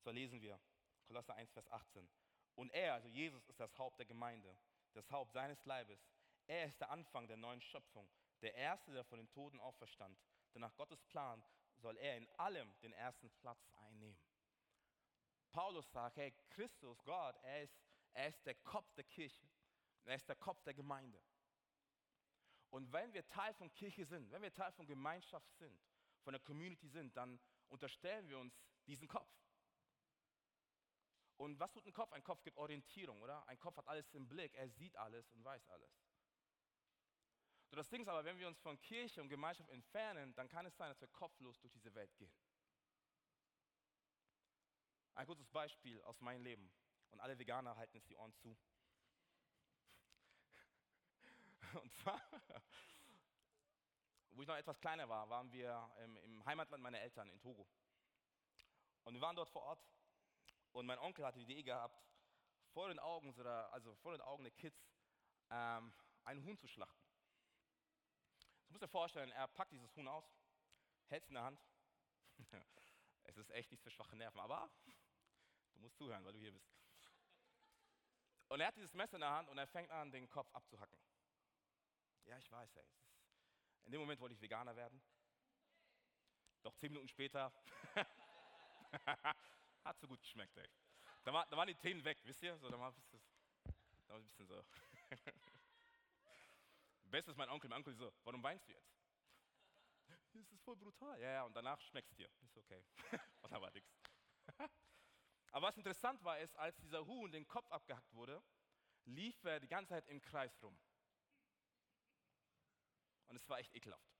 So lesen wir Kolosser 1, Vers 18. Und er, also Jesus, ist das Haupt der Gemeinde das Haupt seines Leibes. Er ist der Anfang der neuen Schöpfung, der Erste, der von den Toten auferstand. Denn nach Gottes Plan soll er in allem den ersten Platz einnehmen. Paulus sagt, hey, Christus, Gott, er ist, er ist der Kopf der Kirche. Er ist der Kopf der Gemeinde. Und wenn wir Teil von Kirche sind, wenn wir Teil von Gemeinschaft sind, von der Community sind, dann unterstellen wir uns diesen Kopf. Und was tut ein Kopf? Ein Kopf gibt Orientierung, oder? Ein Kopf hat alles im Blick, er sieht alles und weiß alles. So, das Ding ist aber, wenn wir uns von Kirche und Gemeinschaft entfernen, dann kann es sein, dass wir kopflos durch diese Welt gehen. Ein kurzes Beispiel aus meinem Leben. Und alle Veganer halten jetzt die Ohren zu. Zwar, wo ich noch etwas kleiner war, waren wir im, im Heimatland meiner Eltern in Togo. Und wir waren dort vor Ort Und mein Onkel hatte die Idee gehabt, vor den Augen, also vor den Augen der Kids, ähm, ein Huhn zu schlachten. Du musst dir vorstellen, er packt dieses Huhn aus, hält es in der Hand. es ist echt nichts für schwache Nerven, aber du musst zuhören, weil du hier bist. Und er hat dieses Messer in der Hand und er fängt an, den Kopf abzuhacken. Ja, ich weiß, ey. In dem Moment wollte ich Veganer werden. Doch zehn Minuten später hat so gut geschmeckt, ey. Da, war, da waren die Themen weg, wisst ihr? So, da war, ein bisschen so. Bestes mein Onkel, mein Onkel so, warum weinst du jetzt? Das ist voll brutal. Ja, ja, und danach schmeckt es dir. Ist okay. und da war nichts. Aber was interessant war, ist, als dieser Huhn den Kopf abgehackt wurde, lief er die ganze Zeit im Kreis rum. Und es war echt ekelhaft.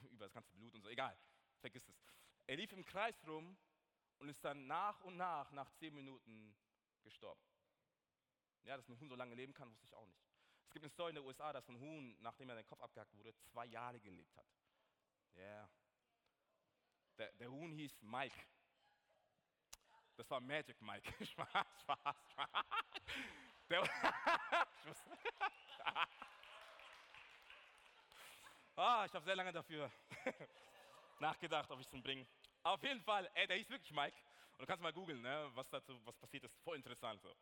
Über das ganze Blut und so, egal, vergiss es. Er lief im Kreis rum und ist dann nach und nach, nach zehn Minuten gestorben. Ja, dass ein Huhn so lange leben kann, wusste ich auch nicht. Es gibt eine Story in den USA, dass ein Huhn, nachdem er den Kopf abgehackt wurde, zwei Jahre gelebt hat. Ja. Yeah. Der, der Huhn hieß Mike. Das war Magic Mike. Spaß, Spaß, Spaß. Der, ah, ich habe sehr lange dafür nachgedacht, ob ich es bringe. Auf jeden Fall, ey, der hieß wirklich Mike. Und du kannst mal googeln, ne, was dazu, was passiert ist. Voll interessant. So.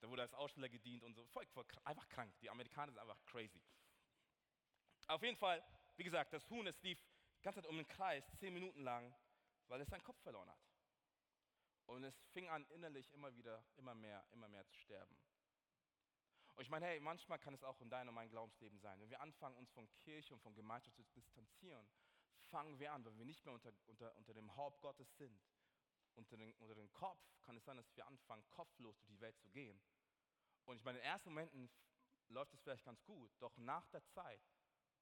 Der wurde als Aussteller gedient und so. Voll, voll, einfach krank. Die Amerikaner sind einfach crazy. Auf jeden Fall, wie gesagt, das Huhn, es lief die ganze Zeit um den Kreis, zehn Minuten lang, weil es seinen Kopf verloren hat. Und es fing an, innerlich immer wieder, immer mehr, immer mehr zu sterben. Und ich meine, hey, manchmal kann es auch in deinem und meinem Glaubensleben sein. Wenn wir anfangen, uns von Kirche und von Gemeinschaft zu distanzieren, fangen wir an, weil wir nicht mehr unter, unter, unter dem Haupt Gottes sind. Unter den, unter den Kopf kann es sein, dass wir anfangen, kopflos durch die Welt zu gehen. Und ich meine, in ersten Momenten läuft es vielleicht ganz gut, doch nach der Zeit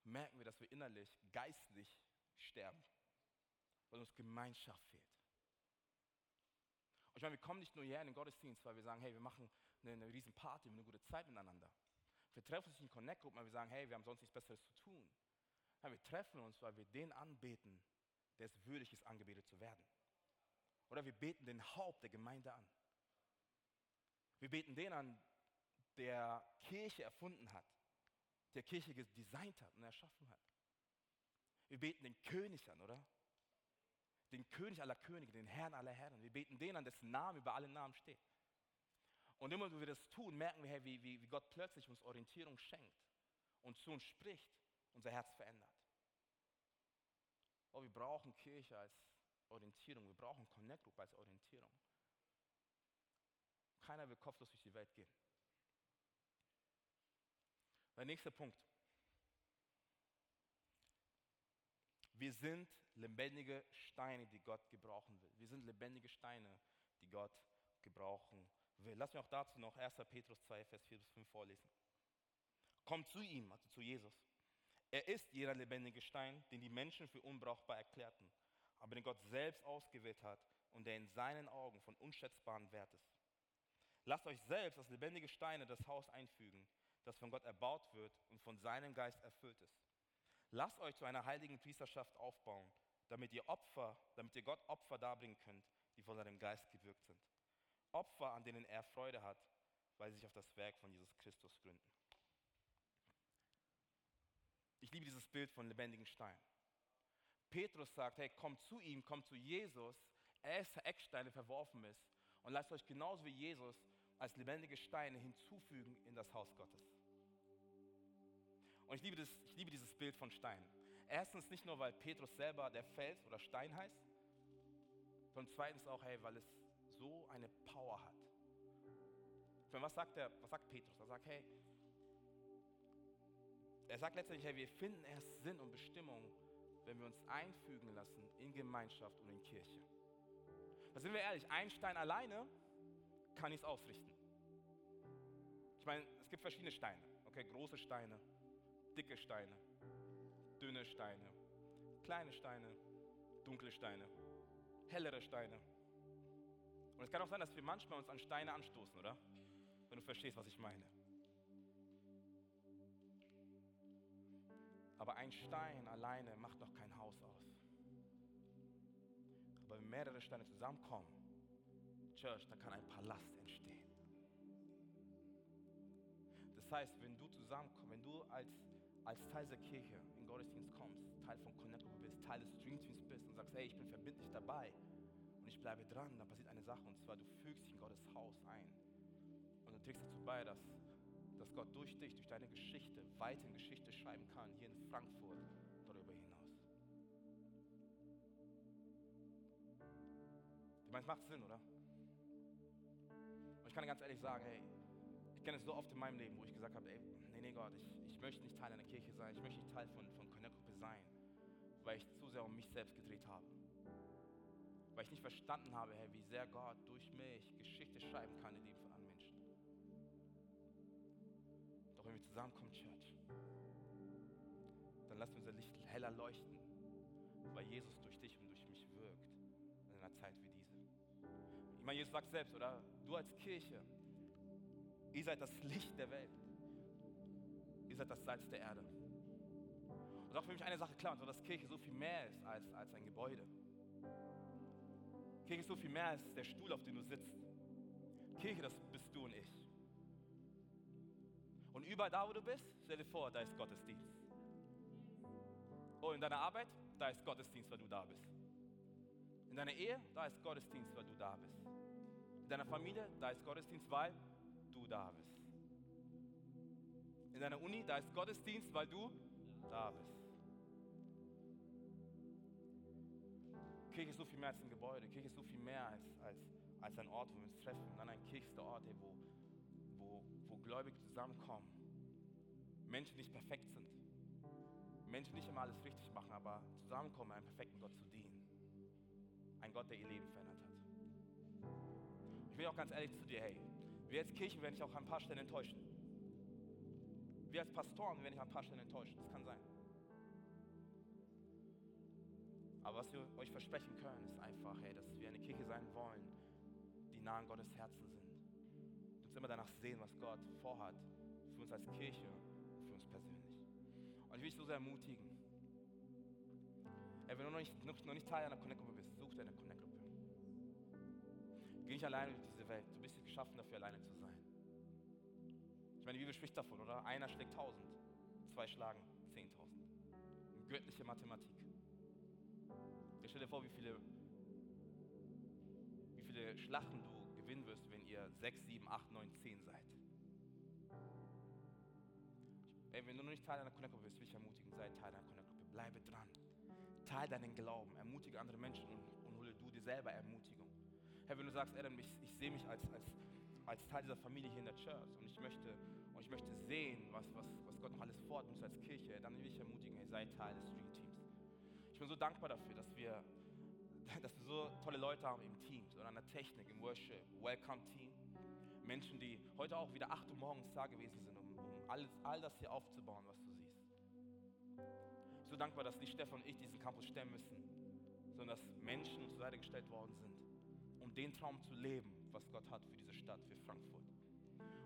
merken wir, dass wir innerlich, geistlich sterben, weil uns Gemeinschaft fehlt. Und ich meine, wir kommen nicht nur hierher in den Gottesdienst, weil wir sagen, hey, wir machen eine, eine riesen Party, wir haben eine gute Zeit miteinander. Wir treffen uns in Connect-Gruppen, weil wir sagen, hey, wir haben sonst nichts Besseres zu tun. Ja, wir treffen uns, weil wir den anbeten, der es würdig ist, angebetet zu werden. Oder wir beten den Haupt der Gemeinde an. Wir beten den an, der Kirche erfunden hat, der Kirche designt hat und erschaffen hat. Wir beten den König an, oder? Den König aller Könige, den Herrn aller Herren. Wir beten den an, dessen Name über alle Namen steht. Und immer, wenn wir das tun, merken wir, hey, wie, wie, wie Gott plötzlich uns Orientierung schenkt und zu uns spricht, unser Herz verändert. Oh, wir brauchen Kirche als Orientierung, wir brauchen Connect Group als Orientierung. Keiner will kopflos durch die Welt gehen. Der nächste Punkt. Wir sind lebendige Steine, die Gott gebrauchen will. Wir sind lebendige Steine, die Gott gebrauchen will. Lass mich auch dazu noch 1. Petrus 2, Vers 4 bis 5 vorlesen. Kommt zu ihm, also zu Jesus. Er ist jeder lebendige Stein, den die Menschen für unbrauchbar erklärten, aber den Gott selbst ausgewählt hat und der in seinen Augen von unschätzbarem Wert ist. Lasst euch selbst als lebendige Steine das Haus einfügen, das von Gott erbaut wird und von seinem Geist erfüllt ist. Lasst euch zu einer heiligen Priesterschaft aufbauen, damit ihr Opfer, damit ihr Gott Opfer darbringen könnt, die von seinem Geist gewirkt sind. Opfer, an denen er Freude hat, weil sie sich auf das Werk von Jesus Christus gründen. Ich liebe dieses Bild von lebendigen Stein. Petrus sagt, hey, kommt zu ihm, kommt zu Jesus. Er ist der Eckstein, der verworfen ist. Und lasst euch genauso wie Jesus als lebendige Steine hinzufügen in das Haus Gottes. Und ich liebe, das, ich liebe dieses Bild von Stein. Erstens nicht nur, weil Petrus selber der Fels oder Stein heißt, sondern zweitens auch, hey, weil es so eine Power hat. Was sagt, er, was sagt Petrus? Er sagt, hey, er sagt letztendlich, hey, wir finden erst Sinn und Bestimmung, wenn wir uns einfügen lassen in Gemeinschaft und in Kirche. Da sind wir ehrlich, ein Stein alleine kann nichts ausrichten. Ich meine, es gibt verschiedene Steine. Okay, große Steine, dicke Steine, dünne Steine, kleine Steine, dunkle Steine, hellere Steine. Und es kann auch sein, dass wir manchmal uns an Steine anstoßen, oder? Wenn du verstehst, was ich meine. Aber ein Stein alleine macht noch kein Haus aus. Aber wenn mehrere Steine zusammenkommen, Church, da kann ein Palast entstehen. Das heißt, wenn du zusammenkommst, wenn du als, als Teil der Kirche in Gottesdienst kommst, Teil von Connect bist, Teil des Streamteams bist und sagst, hey, ich bin verbindlich dabei und ich bleibe dran, dann passiert eine Sache und zwar, du fügst dich in Gottes Haus ein. Und du trägst dazu bei, dass, dass Gott durch dich, durch deine Geschichte, weiterhin Geschichte schreiben kann, hier in Frankfurt, darüber hinaus. Meine, es macht Sinn, oder? Und ich kann dir ganz ehrlich sagen, hey, ich kenne es so oft in meinem Leben, wo ich gesagt habe, ey, nee, nee Gott, ich, ich möchte nicht Teil einer Kirche sein, ich möchte nicht Teil von, von Connect-Gruppe sein, weil ich zu sehr um mich selbst gedreht habe. Weil ich nicht verstanden habe, hey, wie sehr Gott durch mich Geschichte schreiben kann in von anderen Menschen. Doch wenn wir zusammenkommen, Church, dann lasst unser Licht heller leuchten, weil Jesus durch dich und durch mich wirkt in einer Zeit wie diese. Ich meine, Jesus sagt selbst, oder? Du als Kirche, ihr seid das Licht der Welt. Ihr seid das Salz der Erde. Und auch für mich eine Sache klar, und so, dass Kirche so viel mehr ist als, als ein Gebäude. Kirche ist so viel mehr als der Stuhl, auf dem du sitzt. Kirche, das bist du und ich. Und überall da, wo du bist, stell dir vor, da ist Gottesdienst. Oh, in deiner Arbeit, da ist Gottesdienst, weil du da bist. In deiner Ehe, da ist Gottesdienst, weil du da bist. In deiner Familie, da ist Gottesdienst, weil du da bist. In deiner Uni, da ist Gottesdienst, weil du da bist. Kirche ist so viel mehr als ein Gebäude. Kirche ist so viel mehr als, als, als ein Ort, wo wir uns treffen. Dann ein Kirche ist der Ort, wo, wo, wo Gläubige zusammenkommen. Menschen nicht perfekt sind. Menschen nicht immer alles richtig machen, aber zusammenkommen, einem perfekten Gott zu dienen. Ein Gott, der ihr Leben verändert hat. Ich will auch ganz ehrlich zu dir, hey, wir als Kirche werden dich auch an ein paar Stellen enttäuschen. Wir als Pastoren werden dich an ein paar Stellen enttäuschen. Das kann sein. Aber was wir euch versprechen können, ist einfach, hey, dass wir eine Kirche sein wollen, die nah an Gottes Herzen sind. Du uns immer danach sehen, was Gott vorhat für uns als Kirche und für uns persönlich. Und ich will dich so sehr ermutigen. Hey, wenn du noch nicht, noch, noch nicht Teil einer Connect-Gruppe bist, such dir eine Connect-Gruppe. Geh nicht alleine durch diese Welt. Du bist nicht geschaffen dafür, alleine zu sein. Ich meine, die Bibel spricht davon, oder? Einer schlägt tausend, zwei schlagen zehntausend. Göttliche Mathematik. Ich stell dir vor, wie viele, wie viele Schlachten du gewinnen wirst, wenn ihr sechs, sieben, acht, neun, zehn seid. Ey, wenn du noch nicht Teil einer Connect-Gruppe bist, will ich ermutigen, sei Teil einer Connect-Gruppe. Bleibe dran. Teil deinen Glauben. Ermutige andere Menschen und, und hole du dir selber Ermutigung. Herr, wenn du sagst, Adam, ich, ich sehe mich als, als, als Teil dieser Familie hier in der Church und ich möchte, und ich möchte sehen, was, was, was Gott noch alles vorhat uns als Kirche, dann will ich ermutigen, hey, sei Teil des Stream Teams. Bin so dankbar dafür, dass wir, dass wir so tolle Leute haben im Team, so an der Technik, im Worship, Welcome Team. Menschen, die heute auch wieder 8 Uhr morgens da gewesen sind, um, um alles, all das hier aufzubauen, was du siehst. So dankbar, dass nicht Stefan und ich diesen Campus stemmen müssen, sondern dass Menschen zur Seite gestellt worden sind, um den Traum zu leben, was Gott hat für diese Stadt, für Frankfurt.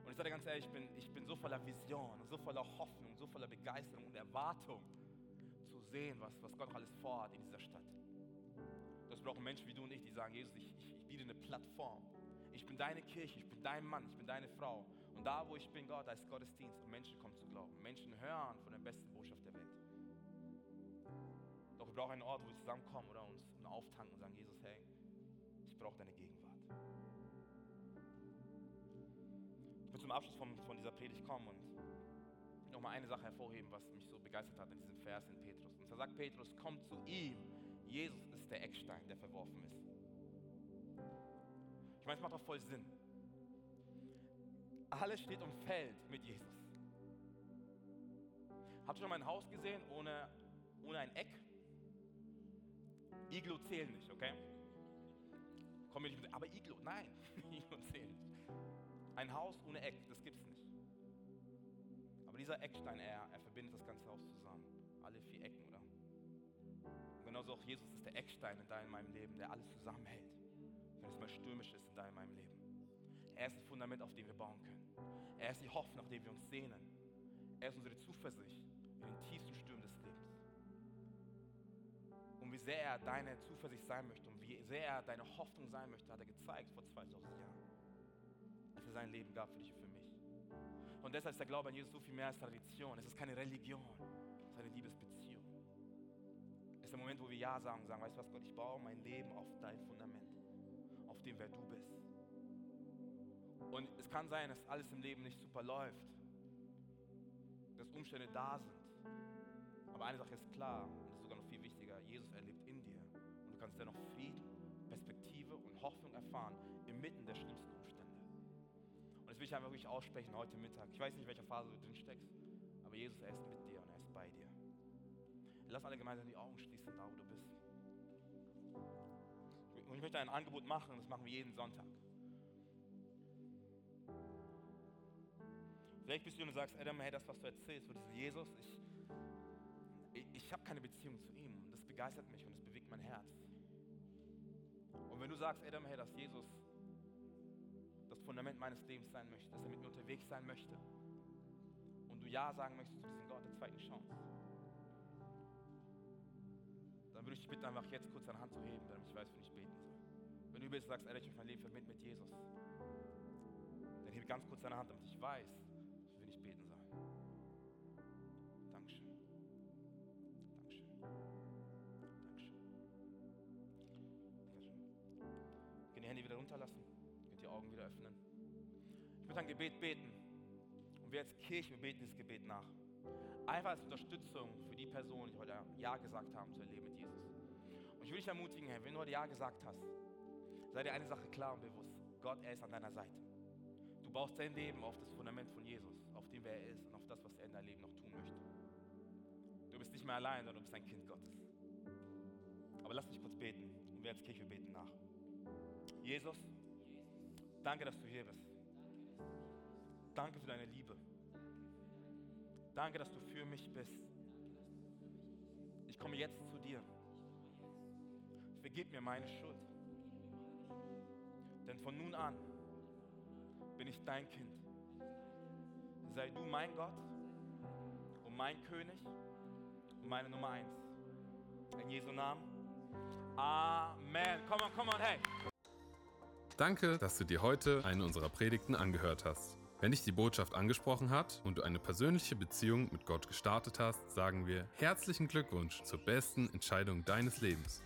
Und ich sage ganz ehrlich, ich bin, ich bin so voller Vision, so voller Hoffnung, so voller Begeisterung und Erwartung sehen, was, was Gott alles vorhat in dieser Stadt. Das brauchen Menschen wie du und ich, die sagen, Jesus, ich, ich, ich biete eine Plattform. Ich bin deine Kirche, ich bin dein Mann, ich bin deine Frau. Und da, wo ich bin, Gott, da ist Gottesdienst und Menschen kommen zu glauben. Menschen hören von der besten Botschaft der Welt. Doch wir brauchen einen Ort, wo wir zusammenkommen oder uns auftanken und sagen, Jesus, hey, ich brauche deine Gegenwart. Ich will zum Abschluss von, von dieser Predigt kommen und nochmal eine Sache hervorheben, was mich so begeistert hat in diesem Vers in Petrus. Und da sagt Petrus, kommt zu ihm. Jesus ist der Eckstein, der verworfen ist. Ich meine, es macht doch voll Sinn. Alles steht und fällt mit Jesus. Habt ihr schon mal ein Haus gesehen ohne, ohne ein Eck? Iglo zählen nicht, okay? Komm nicht mit, aber Iglo, nein, Iglo zählen nicht. Ein Haus ohne Eck, das gibt's nicht. Aber dieser Eckstein, er, er verbindet das ganze Haus zusammen. Alle vier Ecken, genauso auch Jesus ist der Eckstein in deinem Leben, der alles zusammenhält. Wenn es mal stürmisch ist in deinem Leben. Er ist das Fundament, auf dem wir bauen können. Er ist die Hoffnung, nach der wir uns sehnen. Er ist unsere Zuversicht in den tiefsten Stürmen des Lebens. Und wie sehr er deine Zuversicht sein möchte und wie wie sehr er deine Hoffnung sein möchte, hat er gezeigt vor 2000 Jahren. Als er sein Leben gab für dich und für mich. Und deshalb ist der Glaube an Jesus so viel mehr als Tradition. Es ist keine Religion, es ist eine Liebesbeziehung. Ist der Moment, wo wir Ja sagen und sagen, weißt du was, Gott, ich baue mein Leben auf dein Fundament, auf dem, wer du bist. Und es kann sein, dass alles im Leben nicht super läuft, dass Umstände da sind. Aber eine Sache ist klar, und das ist sogar noch viel wichtiger, Jesus erlebt in dir. Und du kannst dennoch Frieden, Perspektive und Hoffnung erfahren, inmitten der schlimmsten Umstände. Und das will ich einfach wirklich aussprechen heute Mittag. Ich weiß nicht, in welcher Phase du drin steckst, aber Jesus, er ist mit dir und er ist bei dir. Lass alle gemeinsam die Augen schließen, da wo du bist. Und ich möchte ein Angebot machen, das machen wir jeden Sonntag. Vielleicht bist du und sagst, Adam, hey, das, was du erzählst, wird Jesus, ich, ich, ich habe keine Beziehung zu ihm. Und das begeistert mich und das bewegt mein Herz. Und wenn du sagst, Adam, hey, dass Jesus das Fundament meines Lebens sein möchte, dass er mit mir unterwegs sein möchte und du Ja sagen möchtest zu diesem Gott der zweiten Chance, würde ich dich bitten, einfach jetzt kurz deine Hand zu heben, damit ich weiß, wenn ich beten soll. Wenn du bist, sagst, Alter, ich möchte mein Leben verbinden mit Jesus, dann hebe ganz kurz deine Hand, damit ich weiß, wenn ich beten soll. Dankeschön. Dankeschön. Dankeschön. Dankeschön. Könnt die Hände wieder runterlassen, könnt die Augen wieder öffnen. Ich möchte ein Gebet beten. Und wir als Kirche, wir beten dieses Gebet nach. Einfach als Unterstützung für die Personen, die heute Ja gesagt haben zu erleben mit Jesus. Ich will dich ermutigen, hey, wenn du heute Ja gesagt hast, sei dir eine Sache klar und bewusst. Gott, er ist an deiner Seite. Du baust dein Leben auf das Fundament von Jesus, auf dem, wer er ist und auf das, was er in deinem Leben noch tun möchte. Du bist nicht mehr allein, sondern du bist ein Kind Gottes. Aber lass mich kurz beten und wir als Kirche beten nach. Jesus, danke, dass du hier bist. Danke für deine Liebe. Danke, dass du für mich bist. Ich komme jetzt zu dir. Vergib mir meine Schuld. Denn von nun an bin ich dein Kind. Sei du mein Gott und mein König und meine Nummer eins. In Jesu Namen. Amen. Come on, come on, hey. Danke, dass du dir heute eine unserer Predigten angehört hast. Wenn dich die Botschaft angesprochen hat und du eine persönliche Beziehung mit Gott gestartet hast, sagen wir herzlichen Glückwunsch zur besten Entscheidung deines Lebens.